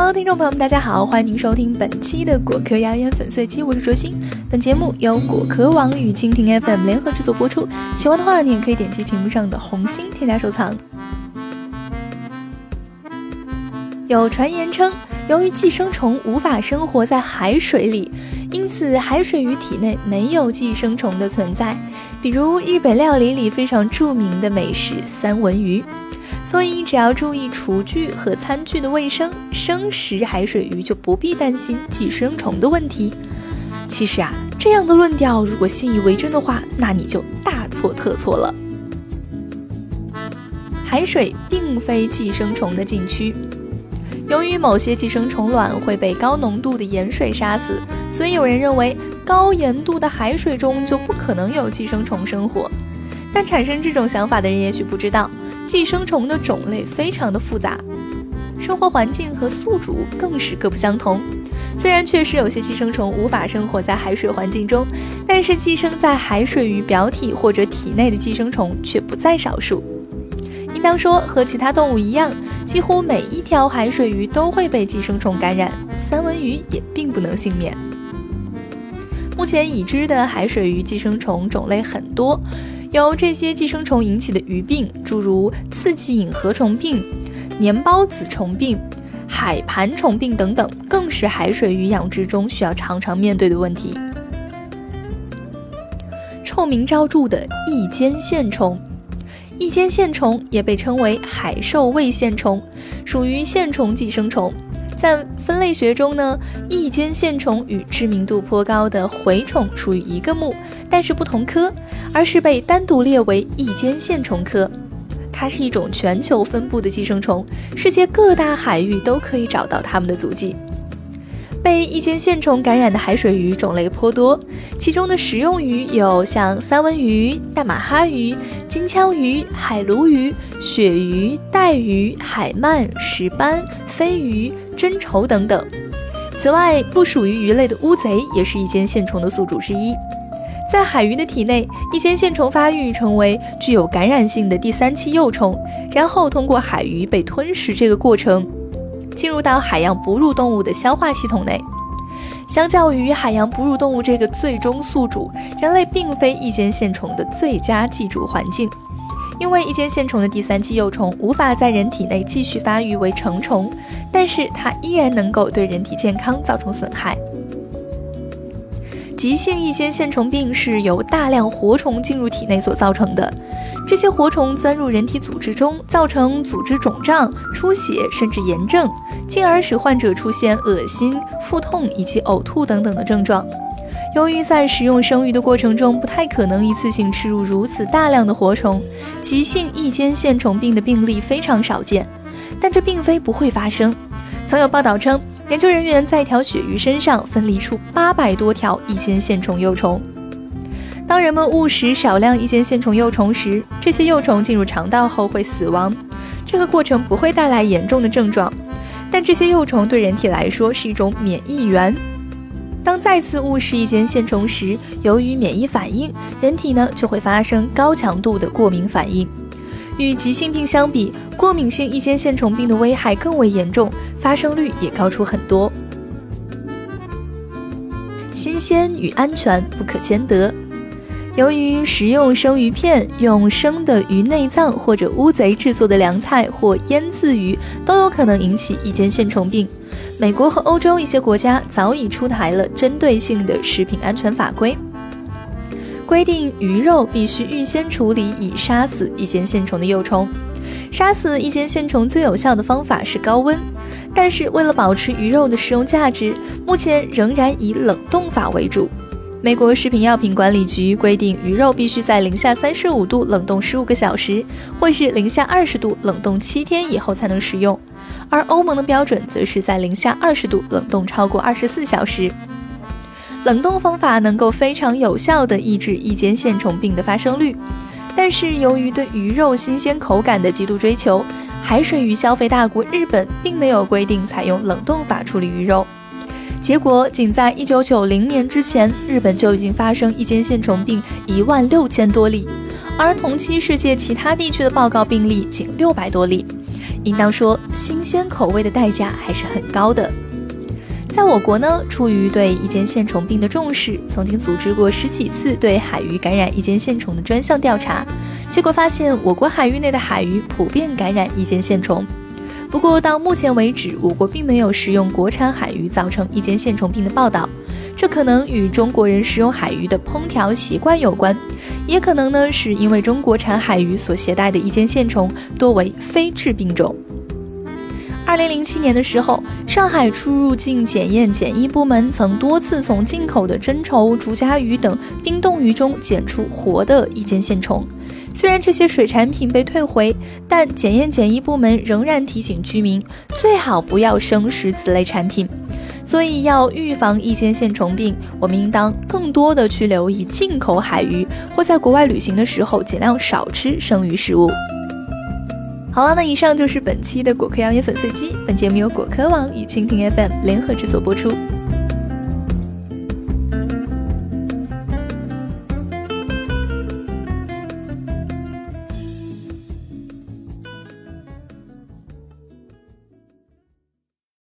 Hello，听众朋友们，大家好，欢迎您收听本期的果壳谣言粉碎机，我是卓心。本节目由果壳网与蜻蜓 FM 联合制作播出。喜欢的话，你也可以点击屏幕上的红心添加收藏。有传言称，由于寄生虫无法生活在海水里，因此海水鱼体内没有寄生虫的存在。比如日本料理里非常著名的美食三文鱼。所以，只要注意厨具和餐具的卫生，生食海水鱼就不必担心寄生虫的问题。其实啊，这样的论调如果信以为真的话，那你就大错特错了。海水并非寄生虫的禁区，由于某些寄生虫卵会被高浓度的盐水杀死，所以有人认为高盐度的海水中就不可能有寄生虫生活。但产生这种想法的人也许不知道。寄生虫的种类非常的复杂，生活环境和宿主更是各不相同。虽然确实有些寄生虫无法生活在海水环境中，但是寄生在海水鱼表体或者体内的寄生虫却不在少数。应当说，和其他动物一样，几乎每一条海水鱼都会被寄生虫感染，三文鱼也并不能幸免。目前已知的海水鱼寄生虫种类很多。由这些寄生虫引起的鱼病，诸如刺激隐河虫病、粘孢子虫病、海盘虫病等等，更是海水鱼养殖中需要常常面对的问题。臭名昭著的异尖线虫，异尖线虫也被称为海兽胃线虫，属于线虫寄生虫。在分类学中呢，异尖线虫与知名度颇高的蛔虫属于一个目，但是不同科，而是被单独列为异尖线虫科。它是一种全球分布的寄生虫，世界各大海域都可以找到它们的足迹。被异尖线虫感染的海水鱼种类颇多，其中的食用鱼有像三文鱼、大马哈鱼、金枪鱼、海鲈鱼、鳕鱼、带鱼、海鳗、石斑、飞鱼、真丑等等。此外，不属于鱼类的乌贼也是异尖线虫的宿主之一。在海鱼的体内，异尖线虫发育成为具有感染性的第三期幼虫，然后通过海鱼被吞食这个过程。进入到海洋哺乳动物的消化系统内。相较于海洋哺乳动物这个最终宿主，人类并非异尖线虫的最佳寄主环境，因为异尖线虫的第三期幼虫无法在人体内继续发育为成虫，但是它依然能够对人体健康造成损害。急性异尖线虫病是由大量活虫进入体内所造成的。这些活虫钻入人体组织中，造成组织肿胀、出血，甚至炎症，进而使患者出现恶心、腹痛以及呕吐等等的症状。由于在食用生鱼的过程中不太可能一次性吃入如此大量的活虫，急性异尖线虫病的病例非常少见。但这并非不会发生。曾有报道称，研究人员在一条鳕鱼身上分离出八百多条异尖线虫幼虫。当人们误食少量异尖线虫幼虫时，这些幼虫进入肠道后会死亡。这个过程不会带来严重的症状，但这些幼虫对人体来说是一种免疫源。当再次误食异尖线虫时，由于免疫反应，人体呢就会发生高强度的过敏反应。与急性病相比，过敏性异尖线虫病的危害更为严重，发生率也高出很多。新鲜与安全不可兼得。由于食用生鱼片、用生的鱼内脏或者乌贼制作的凉菜或腌渍鱼都有可能引起异尖线虫病，美国和欧洲一些国家早已出台了针对性的食品安全法规，规定鱼肉必须预先处理以杀死异尖线虫的幼虫。杀死异尖线虫最有效的方法是高温，但是为了保持鱼肉的食用价值，目前仍然以冷冻法为主。美国食品药品管理局规定，鱼肉必须在零下三十五度冷冻十五个小时，或是零下二十度冷冻七天以后才能食用。而欧盟的标准则是在零下二十度冷冻超过二十四小时。冷冻方法能够非常有效地抑制异尖线虫病的发生率，但是由于对鱼肉新鲜口感的极度追求，海水鱼消费大国日本并没有规定采用冷冻法处理鱼肉。结果，仅在一九九零年之前，日本就已经发生一尖线虫病一万六千多例，而同期世界其他地区的报告病例仅六百多例。应当说，新鲜口味的代价还是很高的。在我国呢，出于对异尖线虫病的重视，曾经组织过十几次对海鱼感染异尖线虫的专项调查，结果发现我国海域内的海鱼普遍感染异尖线虫。不过到目前为止，我国并没有食用国产海鱼造成异尖线虫病的报道，这可能与中国人食用海鱼的烹调习惯有关，也可能呢是因为中国产海鱼所携带的异尖线虫多为非致病种。二零零七年的时候，上海出入境检验检疫部门曾多次从进口的真筹、竹荚鱼等冰冻鱼中检出活的异尖线虫。虽然这些水产品被退回，但检验检疫部门仍然提醒居民最好不要生食此类产品。所以，要预防异尖线虫病，我们应当更多的去留意进口海鱼，或在国外旅行的时候尽量少吃生鱼食物。好了，那以上就是本期的果壳谣言粉碎机。本节目由果壳网与蜻蜓 FM 联合制作播出。